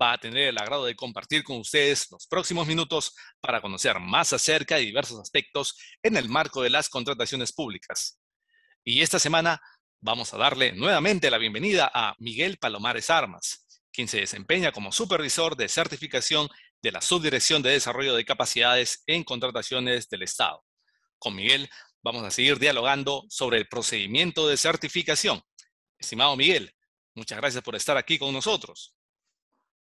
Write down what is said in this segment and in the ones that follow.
va a tener el agrado de compartir con ustedes los próximos minutos para conocer más acerca de diversos aspectos en el marco de las contrataciones públicas. Y esta semana vamos a darle nuevamente la bienvenida a Miguel Palomares Armas, quien se desempeña como supervisor de certificación de la Subdirección de Desarrollo de Capacidades en Contrataciones del Estado. Con Miguel vamos a seguir dialogando sobre el procedimiento de certificación. Estimado Miguel, muchas gracias por estar aquí con nosotros.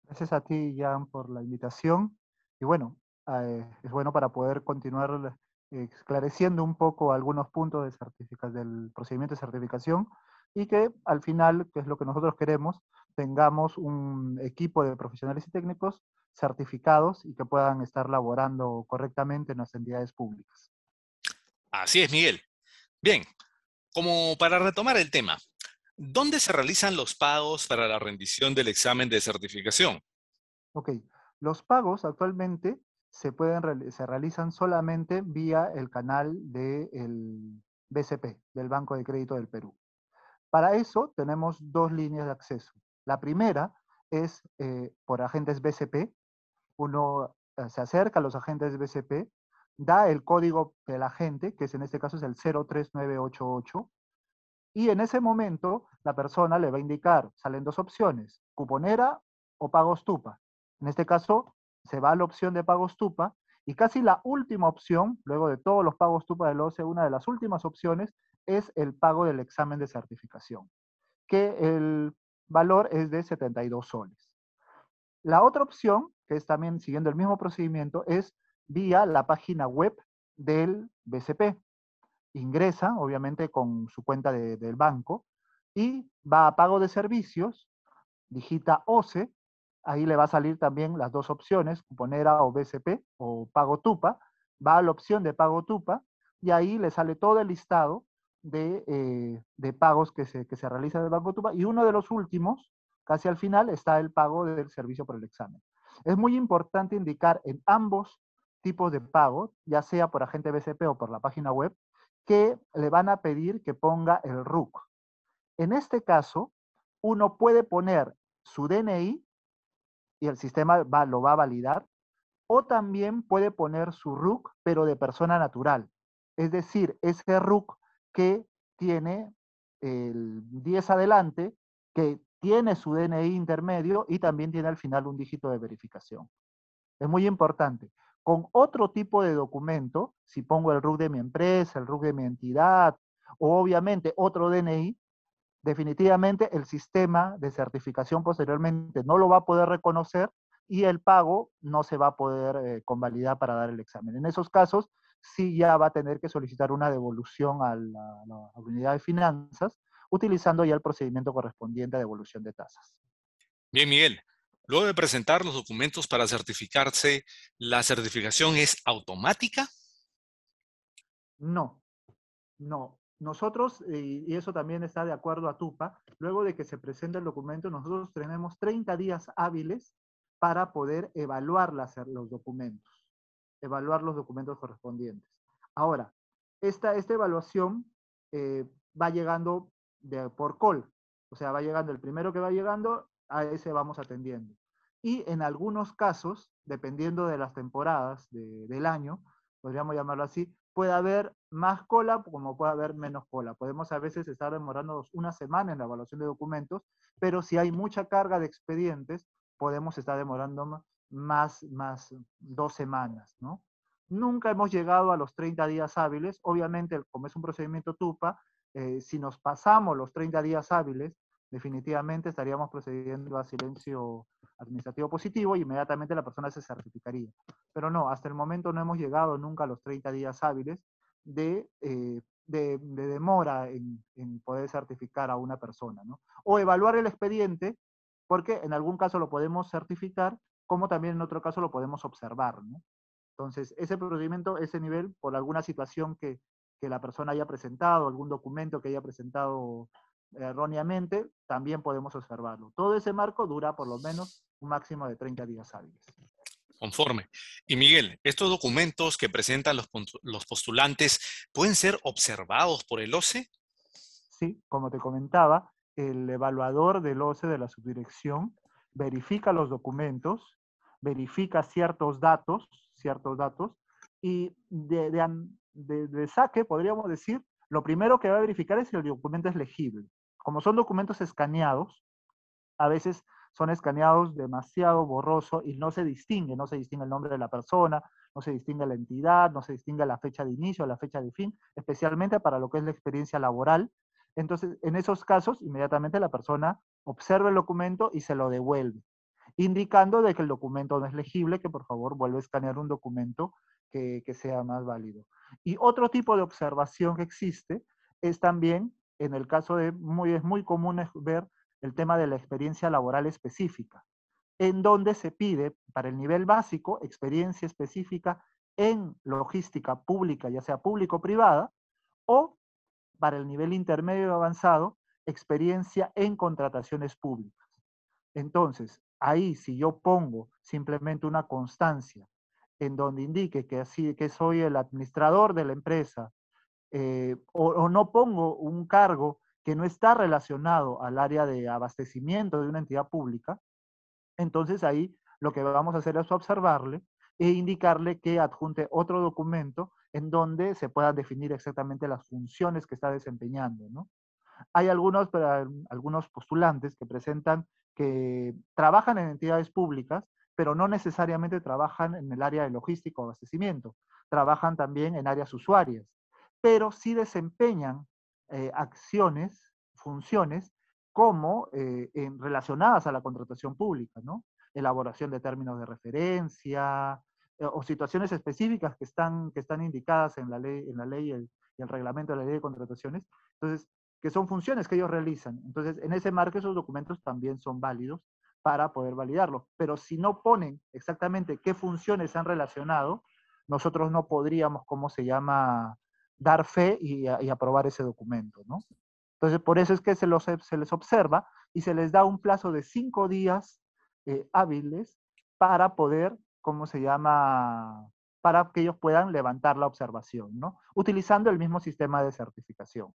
Gracias a ti, Jan, por la invitación. Y bueno, eh, es bueno para poder continuar esclareciendo un poco algunos puntos de del procedimiento de certificación y que al final, que es lo que nosotros queremos, tengamos un equipo de profesionales y técnicos certificados y que puedan estar laborando correctamente en las entidades públicas. Así es, Miguel. Bien, como para retomar el tema, ¿Dónde se realizan los pagos para la rendición del examen de certificación? Ok, los pagos actualmente se, realizan solamente vía el canal del BCP, del Banco de Crédito del Perú. Para eso tenemos dos líneas de acceso. La primera es eh, por agentes BCP. Uno eh, se acerca a los agentes BCP, da el código del agente, que es en este caso es el 03988, y en ese momento, la persona le va a indicar, salen dos opciones, cuponera o pagos tupa. En este caso, se va a la opción de pagos tupa y casi la última opción, luego de todos los pagos tupa del OCE, una de las últimas opciones es el pago del examen de certificación, que el valor es de 72 soles. La otra opción, que es también siguiendo el mismo procedimiento, es vía la página web del BCP ingresa, obviamente, con su cuenta del banco y va a pago de servicios, digita OCE, ahí le va a salir también las dos opciones, cuponera o BCP o pago TUPA, va a la opción de pago TUPA y ahí le sale todo el listado de, eh, pagos que se, que se realiza del Banco TUPA y uno de los últimos, casi al final, está el pago del servicio por el examen. Es muy importante indicar en ambos tipos de pago, ya sea por agente BCP o por la página web, que le van a pedir que ponga el RUC. En este caso, uno puede poner su DNI y el sistema lo va a validar, o también puede poner su RUC, pero de persona natural. Es decir, ese RUC que tiene el 10 adelante, que tiene su DNI intermedio y también tiene al final un dígito de verificación. Es muy importante con otro tipo de documento, si pongo el RUC de mi empresa, el RUC de mi entidad, o obviamente otro DNI, definitivamente el sistema de certificación posteriormente no lo va a poder reconocer y el pago no se va a poder eh, convalidar para dar el examen. En esos casos, sí ya va a tener que solicitar una devolución a la, a la unidad de finanzas, utilizando ya el procedimiento correspondiente a devolución de tasas. Bien, Miguel. Luego de presentar los documentos para certificarse, ¿la certificación es automática? No, no. Nosotros, y eso también está de acuerdo a TUPA, luego de que se presente el documento, nosotros tenemos 30 días hábiles para poder evaluar los documentos, evaluar los documentos correspondientes. Ahora, esta, esta evaluación eh, va llegando de, por call, o sea, va llegando el primero que va llegando, a ese vamos atendiendo. Y en algunos casos, dependiendo de las temporadas del año, podríamos llamarlo así, puede haber más cola como puede haber menos cola. Podemos a veces estar demorando una semana en la evaluación de documentos, pero si hay mucha carga de expedientes, podemos estar demorando más, más dos semanas, ¿no? Nunca hemos llegado a los 30 días hábiles. Obviamente, como es un procedimiento TUPA, eh, si nos pasamos los 30 días hábiles, definitivamente estaríamos procediendo a silencio administrativo positivo y inmediatamente la persona se certificaría. Pero no, hasta el momento no hemos llegado nunca a los 30 días hábiles de, eh, de, demora en, en, poder certificar a una persona. ¿no? O evaluar el expediente, porque en algún caso lo podemos certificar, como también en otro caso lo podemos observar. ¿no? Entonces, ese procedimiento, ese nivel, por alguna situación que, que la persona haya presentado, algún documento que haya presentado erróneamente, también podemos observarlo. Todo ese marco dura por lo menos un máximo de 30 días hábiles. Conforme. Y Miguel, ¿estos documentos que presentan los, los postulantes pueden ser observados por el OCE? Sí, como te comentaba, el evaluador del OCE de la subdirección verifica los documentos, verifica ciertos datos, ciertos datos, y de, de, de, saque, podríamos decir, lo primero que va a verificar es si el documento es legible. Como son documentos escaneados, a veces son escaneados demasiado borroso y no se distingue, no se distingue el nombre de la persona, no se distingue la entidad, no se distingue la fecha de inicio, la fecha de fin, especialmente para lo que es la experiencia laboral. Entonces, en esos casos, inmediatamente la persona observa el documento y se lo devuelve, indicando de que el documento no es legible, que por favor vuelva a escanear un documento que, que sea más válido. Y otro tipo de observación que existe es también, en el caso de, muy, es muy común ver el tema de la experiencia laboral específica, en donde se pide para el nivel básico experiencia específica en logística pública, ya sea público-privada, o para el nivel intermedio avanzado, experiencia en contrataciones públicas. Entonces, ahí si yo pongo simplemente una constancia en donde indique que, así, que soy el administrador de la empresa, eh, o, no pongo un cargo que no está relacionado al área de abastecimiento de una entidad pública, entonces ahí lo que vamos a hacer es observarle e indicarle que adjunte otro documento en donde se puedan definir exactamente las funciones que está desempeñando. ¿no? Hay algunos, algunos postulantes que presentan que trabajan en entidades públicas, pero no necesariamente trabajan en el área de logística o abastecimiento, trabajan también en áreas usuarias, pero sí desempeñan eh, acciones, funciones, como eh, en, relacionadas a la contratación pública, ¿no? Elaboración de términos de referencia eh, o situaciones específicas que están, que están indicadas en la ley, en la ley y el, el reglamento de la ley de contrataciones. Entonces, que son funciones que ellos realizan. Entonces, en ese marco esos documentos también son válidos para poder validarlo. Pero si no ponen exactamente qué funciones han relacionado, nosotros no podríamos, ¿cómo se llama?, dar fe y, aprobar ese documento, ¿no? Entonces, por eso es que se, les observa y se les da un plazo de cinco días eh, hábiles para poder, ¿cómo se llama?, para que ellos puedan levantar la observación, ¿no? Utilizando el mismo sistema de certificación.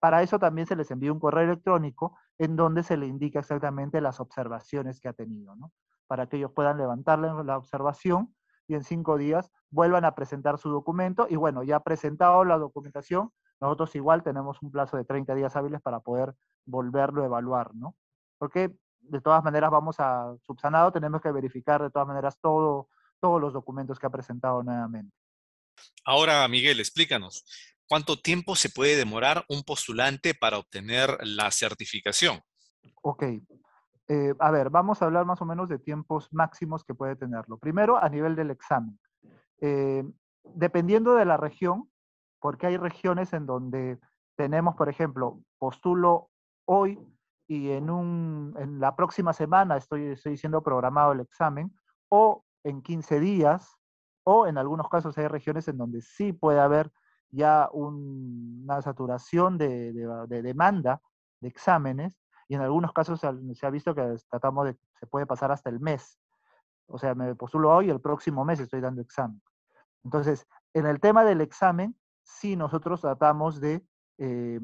Para eso también se les envía un correo electrónico en donde se le indica exactamente las observaciones que ha tenido, ¿no? Para que ellos puedan levantar la observación y en cinco días vuelvan a presentar su documento. Y bueno, ya presentado la documentación, nosotros igual tenemos un plazo de 30 días hábiles para poder volverlo a evaluar, ¿no? Porque de todas maneras vamos a subsanado, tenemos que verificar de todas maneras todo, todos los documentos que ha presentado nuevamente. Ahora, Miguel, explícanos, ¿cuánto tiempo se puede demorar un postulante para obtener la certificación? Ok, eh, a ver, vamos a hablar más o menos de tiempos máximos que puede tenerlo. Primero, a nivel del examen. Eh, dependiendo de la región, porque hay regiones en donde tenemos, por ejemplo, postulo hoy y en, un, en la próxima semana estoy, estoy siendo programado el examen, o en 15 días, o en algunos casos hay regiones en donde sí puede haber ya una saturación de, de demanda de exámenes, y en algunos casos se ha visto que tratamos de, se puede pasar hasta el mes. O sea, me postulo hoy y el próximo mes estoy dando examen. Entonces, en el tema del examen, sí nosotros tratamos de, eh,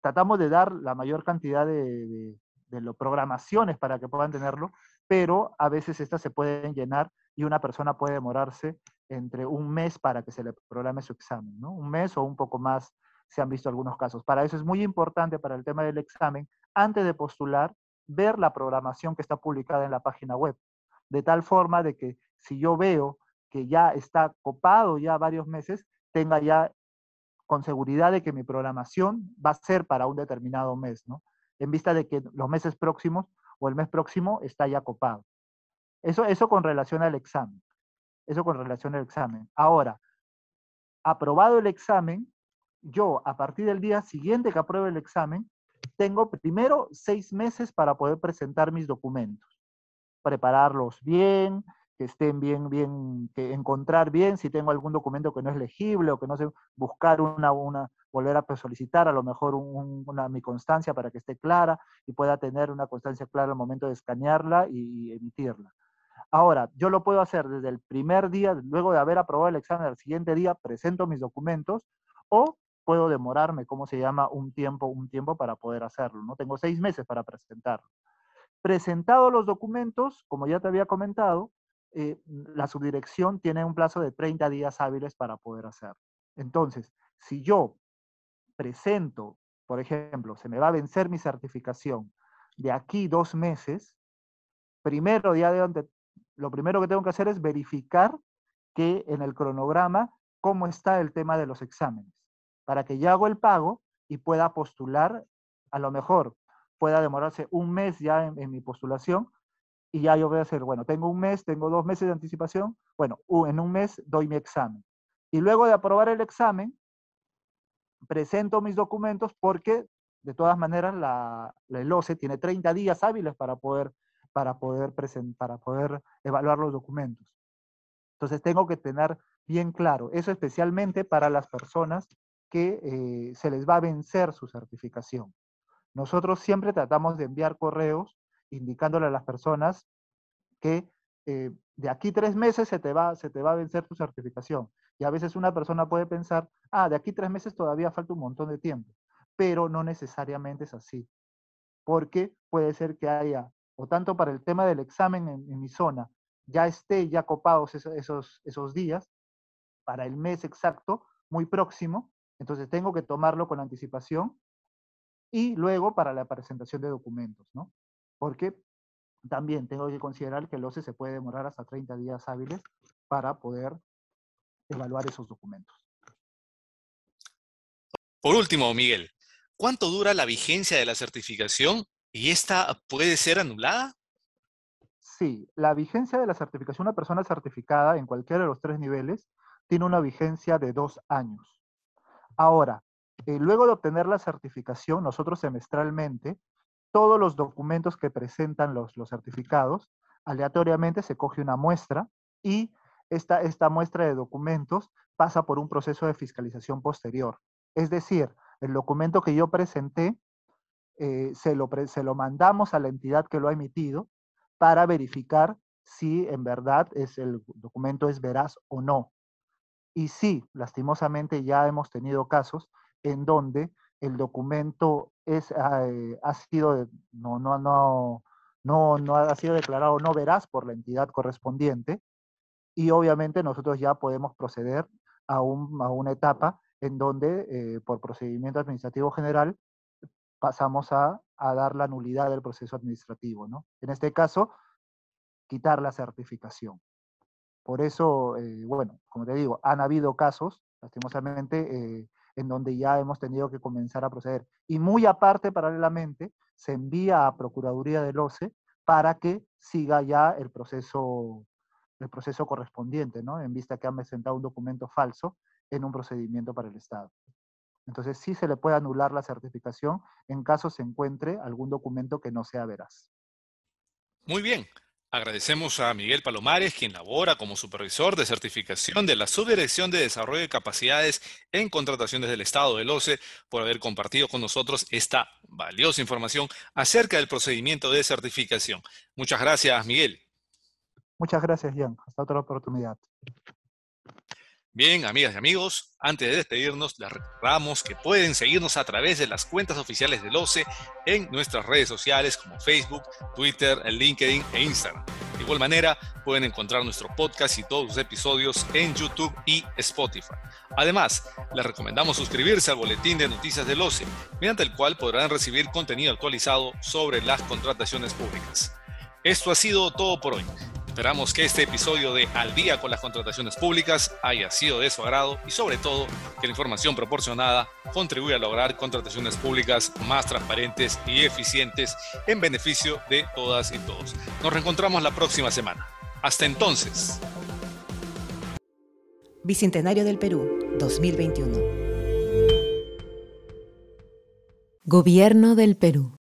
tratamos de dar la mayor cantidad de, de, programaciones para que puedan tenerlo, pero a veces estas se pueden llenar y una persona puede demorarse entre un mes para que se le programe su examen, ¿no? Un mes o un poco más se han visto algunos casos. Para eso es muy importante para el tema del examen, antes de postular, ver la programación que está publicada en la página web, de tal forma de que si yo veo que ya está copado ya varios meses, tenga ya con seguridad de que mi programación va a ser para un determinado mes, ¿no? En vista de que los meses próximos o el mes próximo está ya copado. Eso, eso con relación al examen. Eso con relación al examen. Ahora, aprobado el examen, yo a partir del día siguiente que apruebe el examen, tengo primero seis meses para poder presentar mis documentos, prepararlos bien, que estén bien, bien, que encontrar bien si tengo algún documento que no es legible o que no sé, buscar una, una volver a solicitar a lo mejor una, mi constancia para que esté clara y pueda tener una constancia clara al momento de escanearla y, emitirla. Ahora, yo lo puedo hacer desde el primer día, luego de haber aprobado el examen, al siguiente día presento mis documentos o puedo demorarme, ¿cómo se llama? Un tiempo, un tiempo para poder hacerlo, ¿no? Tengo seis meses para presentarlo. Presentados los documentos, como ya te había comentado, eh, la subdirección tiene un plazo de 30 días hábiles para poder hacerlo. Entonces, si yo presento, por ejemplo, se me va a vencer mi certificación de aquí dos meses, primero, ya de lo primero que tengo que hacer es verificar que en el cronograma cómo está el tema de los exámenes, para que ya hago el pago y pueda postular, a lo mejor pueda demorarse un mes ya en mi postulación, y ya yo voy a hacer, bueno, tengo un mes, tengo dos meses de anticipación, bueno, en un mes doy mi examen. Y luego de aprobar el examen, presento mis documentos porque de todas maneras la, la OCE tiene 30 días hábiles para poder, para, poder para poder evaluar los documentos. Entonces tengo que tener bien claro, eso especialmente para las personas que eh, se les va a vencer su certificación. Nosotros siempre tratamos de enviar correos indicándole a las personas que eh, de aquí tres meses se te, va, se te va a vencer tu certificación. Y a veces una persona puede pensar, ah, de aquí tres meses todavía falta un montón de tiempo, pero no necesariamente es así, porque puede ser que haya, o tanto para el tema del examen en, mi zona, ya esté ya copados esos, esos, esos días, para el mes exacto, muy próximo, entonces tengo que tomarlo con anticipación y luego para la presentación de documentos, ¿no? porque también tengo que considerar que el OCE se puede demorar hasta 30 días hábiles para poder evaluar esos documentos. Por último, Miguel, ¿cuánto dura la vigencia de la certificación y esta puede ser anulada? Sí, la vigencia de la certificación, una persona certificada en cualquiera de los tres niveles, tiene una vigencia de dos años. Ahora, eh, luego de obtener la certificación, nosotros semestralmente todos los documentos que presentan los, certificados, aleatoriamente se coge una muestra y esta, esta muestra de documentos pasa por un proceso de fiscalización posterior. Es decir, el documento que yo presenté eh, se, lo, se lo mandamos a la entidad que lo ha emitido para verificar si en verdad es el documento es veraz o no. Y sí, lastimosamente ya hemos tenido casos en donde el documento es, ah, eh, ha sido, no, no, no, no, no ha sido declarado no veraz por la entidad correspondiente y obviamente nosotros ya podemos proceder a, un, a una etapa en donde eh, por procedimiento administrativo general pasamos a, a, dar la nulidad del proceso administrativo. ¿no? En este caso, quitar la certificación. Por eso, eh, bueno, como te digo, han habido casos, lastimosamente, en donde ya hemos tenido que comenzar a proceder. Y muy aparte, paralelamente, se envía a Procuraduría del OCE para que siga ya el proceso, el proceso correspondiente, ¿no? En vista que han presentado un documento falso en un procedimiento para el Estado. Entonces sí se le puede anular la certificación en caso se encuentre algún documento que no sea veraz. Muy bien. Agradecemos a Miguel Palomares, quien labora como supervisor de certificación de la Subdirección de Desarrollo de Capacidades en Contrataciones del Estado del OCE, por haber compartido con nosotros esta valiosa información acerca del procedimiento de certificación. Muchas gracias, Miguel. Muchas gracias, Jan. Hasta otra oportunidad. Bien, amigas y amigos, antes de despedirnos, les recordamos que pueden seguirnos a través de las cuentas oficiales del OCE en nuestras redes sociales como Facebook, Twitter, LinkedIn e Instagram. De igual manera, pueden encontrar nuestro podcast y todos los episodios en YouTube y Spotify. Además, les recomendamos suscribirse al boletín de noticias del OCE, mediante el cual podrán recibir contenido actualizado sobre las contrataciones públicas. Esto ha sido todo por hoy. Esperamos que este episodio de Al día con las contrataciones públicas haya sido de su agrado y sobre todo que la información proporcionada contribuya a lograr contrataciones públicas más transparentes y eficientes en beneficio de todas y todos. Nos reencontramos la próxima semana. Hasta entonces. Bicentenario del Perú, 2021. Gobierno del Perú.